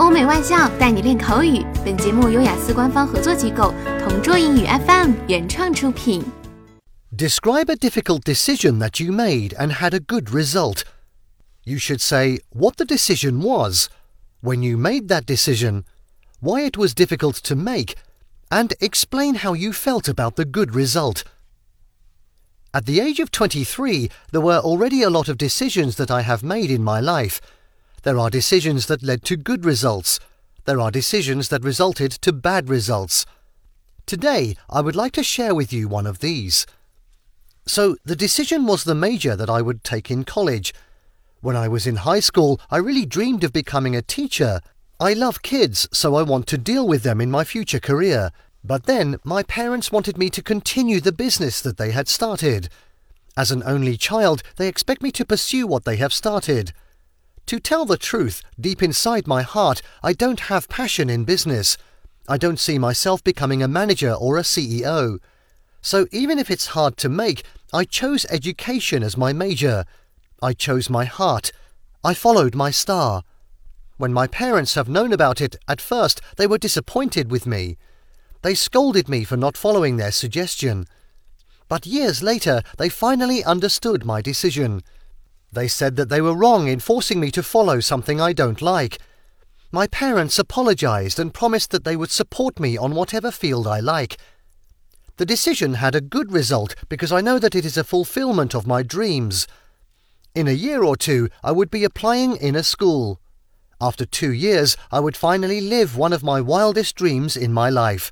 欧美外教带你练口语。本节目由雅思官方合作机构同桌英语 FM 原创出品。Describe a difficult decision that you made and had a good result. You should say what the decision was, when you made that decision, why it was difficult to make, and explain how you felt about the good result. At the age of 23, there were already a lot of decisions that I have made in my life. there are decisions that led to good results. There are decisions that resulted to bad results. Today, I would like to share with you one of these. So, the decision was the major that I would take in college. When I was in high school, I really dreamed of becoming a teacher. I love kids, so I want to deal with them in my future career. But then, my parents wanted me to continue the business that they had started. As an only child, they expect me to pursue what they have started. To tell the truth, deep inside my heart, I don't have passion in business. I don't see myself becoming a manager or a CEO. So even if it's hard to make, I chose education as my major. I chose my heart. I followed my star. When my parents have known about it, at first they were disappointed with me. They scolded me for not following their suggestion. But years later, they finally understood my decision. They said that they were wrong in forcing me to follow something I don't like. My parents apologized and promised that they would support me on whatever field I like. The decision had a good result because I know that it is a fulfillment of my dreams. In a year or two, I would be applying in a school. After two years, I would finally live one of my wildest dreams in my life.